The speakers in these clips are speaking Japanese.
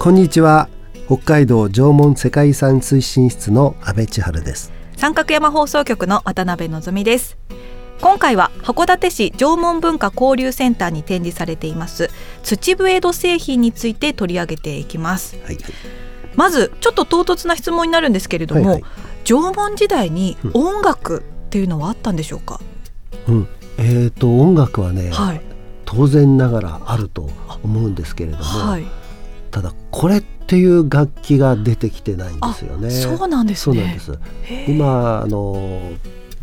こんにちは。北海道縄文世界遺産推進室の阿部千春です。三角山放送局の渡辺のぞみです。今回は函館市縄文文化交流センターに展示されています土笛土製品について取り上げていきます、はいはい、まずちょっと唐突な質問になるんですけれども、はいはい、縄文時代に音楽っていうのはあったんでしょうか、うん、えーと音楽はね、はい、当然ながらあると思うんですけれども、はい、ただこれっていう楽器が出てきてないんですよね。そうなんです、ね、今あの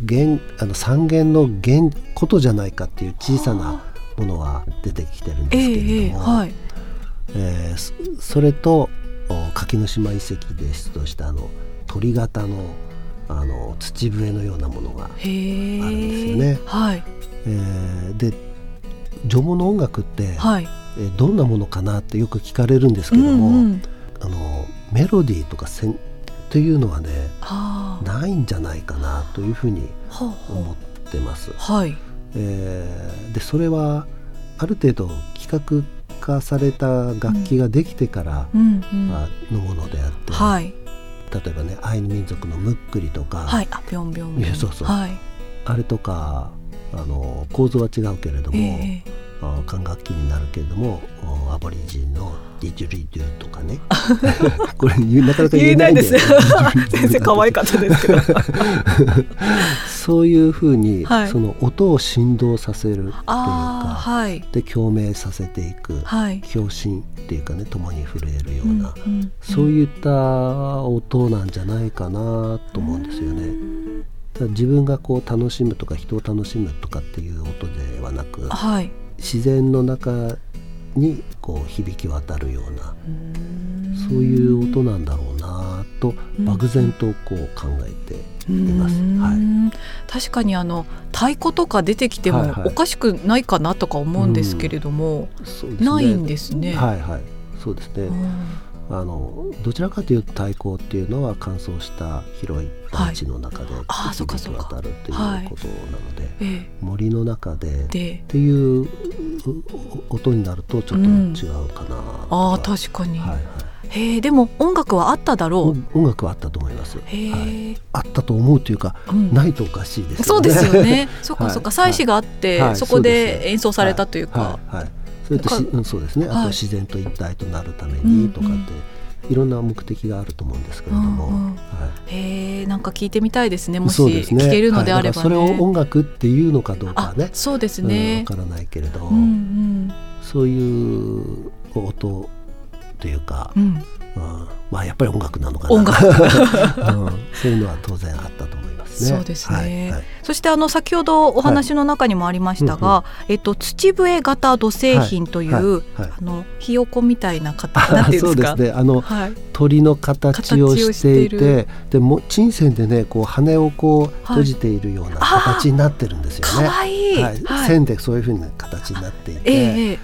弦あの三弦の弦ことじゃないかっていう小さなものは出てきてるんですけれども、えーはい、えー、それと柿の島遺跡で出土したあの鳥型のあの土笛のようなものがあるんですよね。はい、えー、で縄文の音楽って、はい、えどんなものかなってよく聞かれるんですけども、うんうん、あのメロディーとかせんっていうのはねないんじゃないかなというふうに思ってます。はい、えー、でそれはある程度企画化された楽器ができてからのものであって、はい、例えばねアイヌ民族のムックリとか、はい、あぴょんぴょんそうそう、はい、あれとかあの構造は違うけれども、えー管楽器になるけれどもアボリジンのディジュリドゥとかね。これなかなか言えないんです 先生可愛かったですけど。そういうふうに、はい、その音を振動させるっていうか、はい、で共鳴させていく、はい、共振っていうかね共に震えるような、うんうんうん、そういった音なんじゃないかなと思うんですよね。自分がこう楽しむとか人を楽しむとかっていう音ではなく、はい、自然の中にこう響き渡るようなそういう音なんだろうなと漠然とこう考えています。はい、確かにあの太鼓とか出てきてもおかしくないかなとか思うんですけれども、はいはいね、ないんですね。はいはい、そうですね。あのどちらかというと太鼓っていうのは乾燥した広い大地の中で響き渡るっていうことなので、森の中でっていう音になるとちょっと違うかな、うん、あ確かに、はいはい。へえでも音楽はあっただろう。音楽はあったと思います、はい、あったと思うというか、うん、ないとおかしいです、ね、そうですよね。そっかそっか祭祀があって、はい、そこで演奏されたというか、はい。はい。それとし、うん、そうですね。あと自然と一体となるためにとかって、いろんな目的があると思うんですけれども、うんうん。はい、へえんか聞いてみたいですねもし聞けるのであれば、ね。はい、それを音楽っていうのかどうかね。そうですね。わ、うん、からないけれど、うんうん、そういう音というか、うん、うん、まあやっぱり音楽なのかな。音楽、うん、そういうのは当然あったと思います。ね。そうですね。はいはい、そしてあの先ほどお話の中にもありましたが、はい、えっと土笛型土製品という、あのひよこみたいな形 なんていうんですか？そうですね。あの、鳥の形をしていて、でも鎮線でねこう羽をこう閉じているような形になってるんですよね。はい、はい線でそういうふうな形になっていて。えー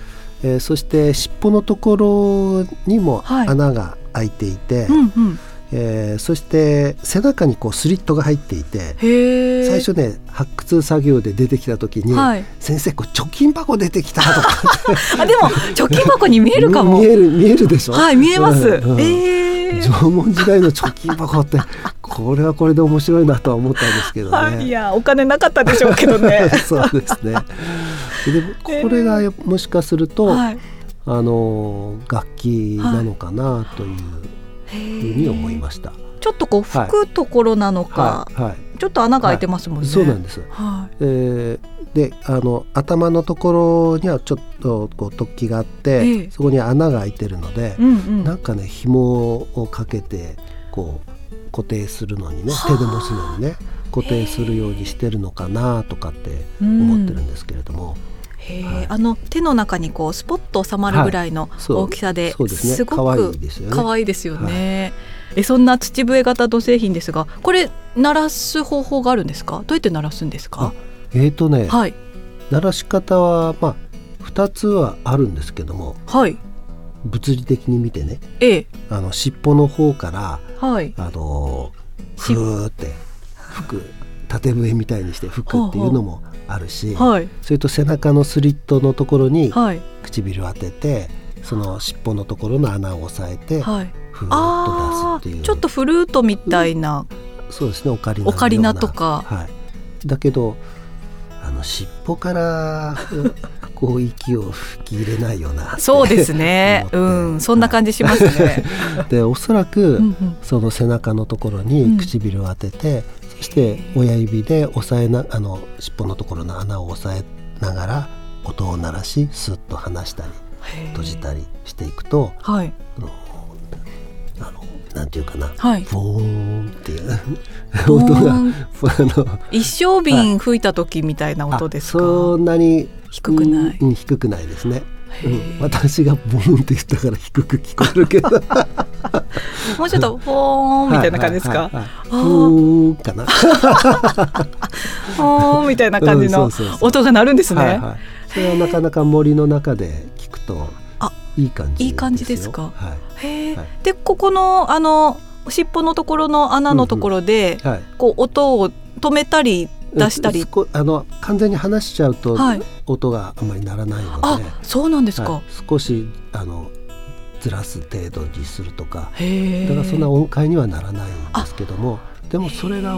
えー、そして尻尾のところにも穴が開いていて、うんうんえー、そして背中にこうスリットが入っていて最初ね発掘作業で出てきた時に、はい、先生こう貯金箱出てきたとか。あでも貯金箱に見えるかも。見える見えるでしょ？はい見えます、うんうん、えー、縄文時代の貯金箱ってこれはこれで面白いなとは思ったんですけどね、はい、いやお金なかったでしょうけどね。そうですね。でこれがもしかすると、はい、あの楽器なのかなというふうに思いました。ちょっとこう吹くところなのか、はいはい、ちょっと穴が開いてますもんね。そうなんです。はい、えー、であの頭のところにはちょっとこう突起があって、えー、そこに穴が開いてるので、うんうん、なんかね紐をかけてこう固定するのにね手で持つのにね固定するようにしてるのかなとかって思ってるんですけれども。へはい、あの手の中にこうスポッと収まるぐらいの大きさで、はい、すごく可愛いですよね。えそんな土笛型土製品ですがこれ鳴らす方法があるんですか？どうやって鳴らすんですか？えっ、ー、とね、はい、鳴らし方はまあ2つはあるんですけども、はい、物理的に見てね、ええ、あの尻尾の方から、はい、あのふーって吹く縦笛みたいにして吹くっていうのもあるし、はい、それと背中のスリットのところに唇を当てて、その尻尾のところの穴を押さえて、はい、ふーっと出すっていう。ちょっとフルートみたいな、うん、そうですねオカリナオカリナとか、はい、だけどあの尻尾から こう息を吹き入れないよなそうですね。うん。そんな感じしますね、でおそらく、その背中のところに唇を当てて、そして親指で押さえなあの尻尾のところの穴を押さえながら音を鳴らしスッと離したり閉じたりしていくと、はい、あのなんていうかな、はい、ボーンっていう。音があの一升瓶吹いた時みたいな音ですか、そんなに低くない、うん、低くないですね。うん、私がボーンって言ったから低く聞こえるけど もうちょっとフォーンみたいな感じですか、フー。ンかな。フォーンみたいな感じの音が鳴るんですね、それはなかなか森の中で聞くといい感じいい感じですか？はい、へはい、でここのあの尻尾のところの穴のところで、こう音を止めたり出したり、あの完全に離しちゃうと、はい、音があまりならないので、あそうなんですか。はい、少しあのずらす程度にするとか、だからそんな音階にはならないんですけども、でもそれが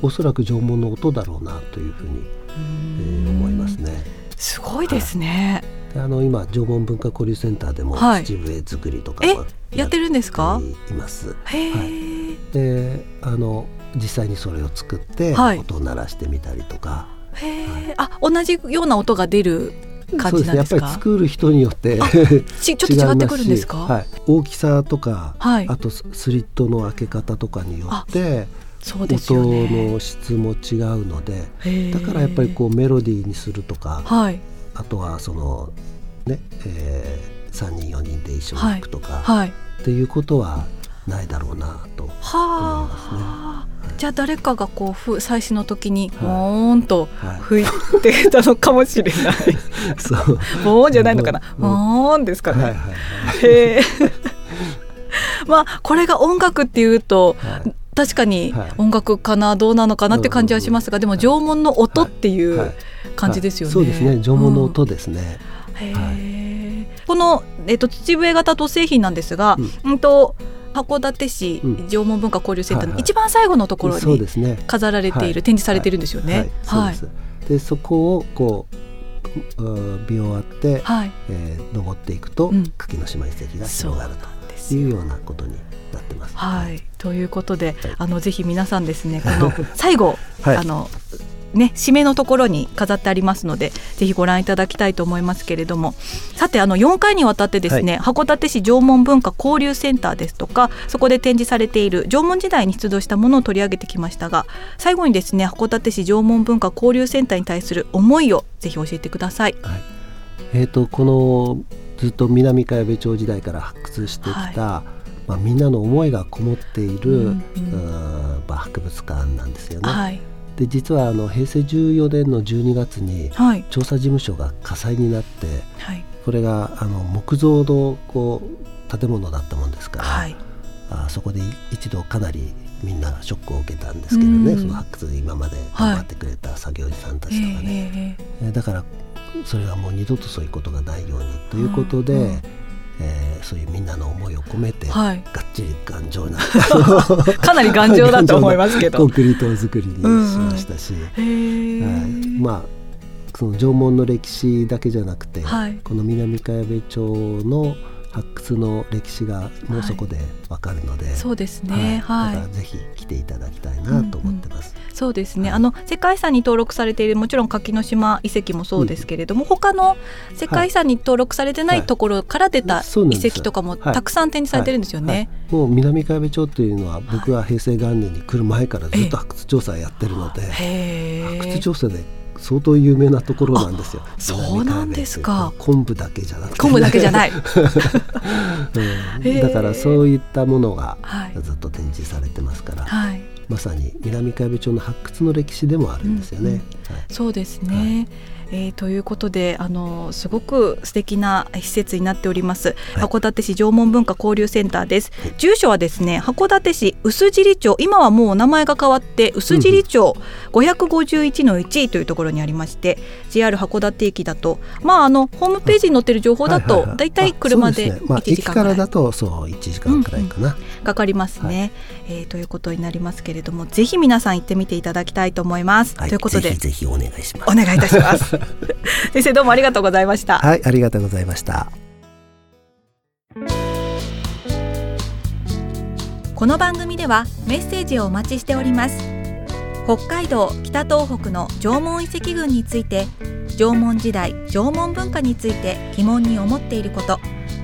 おそらく縄文の音だろうなというふうに、えー、思いますね。すごいですね。あの今縄文文化交流センターでも土笛作りとかはやってるんですか？います。はい、であの実際にそれを作って音を鳴らしてみたりとか。はい、あ同じような音が出る感じなんですか？ね、やっぱり作る人によって ちょっと違ってくるんですか？はい、大きさとか、はい、あとスリットの開け方とかによって。そうです音の質も違うのでだからやっぱりこうメロディーにするとか、はい、あとはそのね、えー、3人4人で一緒に行くとか、はい、っていうことはないだろうなと思いますね。じゃあ誰かがこうふ最初の時にボーンと吹いてたのかもしれない。はい、そう。ボーンじゃないのかな？ボーンですかね。はいはいはい、へえ。まあこれが音楽っていうと。はい確かに音楽かな、どうなのかなって感じはしますが、でも縄文の音っていう感じですよね。そうですね、縄文の音ですね。このえっ、と土笛型土製品なんですが、うん、うんと函館市縄文文化交流センターの一番最後のところに飾られている、展示されているんですよね。はい。でそこをこう美をあって、はい。えー、登っていくと、柿の島遺跡が広がるというようなことになってます。はい、ということで、あのぜひ皆さんですねこの最後、はい、あのね締めのところに飾ってありますのでぜひご覧いただきたいと思いますけれども。さてあの4回にわたってですね、はい、函館市縄文文化交流センターですとかそこで展示されている縄文時代に出土したものを取り上げてきましたが最後にですね函館市縄文文化交流センターに対する思いをぜひ教えてください。はい、えーと、このずっと南茅部町時代から発掘してきた、はい。まあ、みんなの思いがこもっている、うんうん、まあ、博物館なんですよね。はいで実はあの平成14年の12月に調査事務所が火災になって、はい、これがあの木造のこう建物だったもんですから、はい、あそこで一度かなりみんなショックを受けたんですけどね、うん、その発掘で今まで頑張ってくれた作業員さんたちとかね、はい、だからそれはもう二度とそういうことがないようにということで、うんえー、そういうみんなの思いを込めて、はい、がっちり頑丈な かなり頑丈だと思いますけど。コンクリート作りにしましたし、うんうん、はい、まあその縄文の歴史だけじゃなくて、はい、この南茅部町の発掘の歴史がもうそこでわかるので、はい、そうですね、はい、だからぜひ来ていただきたいなと思ってます。うんうん、そうですね、はい、あの世界遺産に登録されているもちろん柿の島遺跡もそうですけれども、うん、他の世界遺産に登録されてないところから出た遺跡とかもたくさん展示されてるんですよね。もう南海部町というのは僕は平成元年に来る前からずっと発掘調査やってるので、発掘調査で相当有名なところなんですよ。そうなんですか。昆布だけじゃなくて、ね、昆布だけじゃない、うん、だからそういったものがずっと展示されてますから、はい、まさに南海部町の発掘の歴史でもあるんですよね。うんうん。はい、そうですね。はいえー、ということであのすごく素敵な施設になっております、はい、函館市縄文文化交流センターです、はい、住所はですね函館市臼尻町。今はもう名前が変わって臼尻町551の1というところにありまして、うん、JR 函館駅だとまああのホームページに載ってる情報だとだいたい車で1時間ぐらい、だとそう1時間くらいかな、うんうん、かかりますね、はい、えー、ということになりますけれどもぜひ皆さん行ってみていただきたいと思います、はい、ということで。ぜひお願いします。お願いいたします 先生どうもありがとうございました。はいありがとうございました。この番組ではメッセージをお待ちしております。北海道北東北の縄文遺跡群について縄文時代縄文文化について疑問に思っていること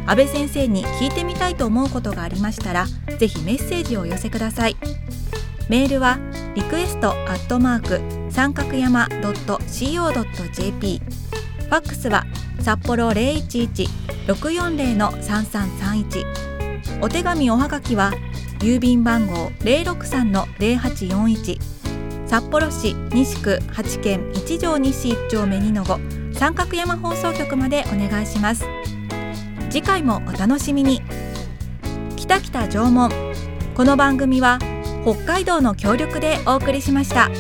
安倍先生に聞いてみたいと思うことがありましたらぜひメッセージをお寄せくださいメールはリクエストアットマーク三角山 .co.jp ファックスは札幌011-640-3331お手紙おはがきは郵便番号063-0841札幌市西区八軒一条西一丁目二の五。三角山放送局までお願いします。次回もお楽しみに。北北縄文この番組は北海道の協力でお送りしました。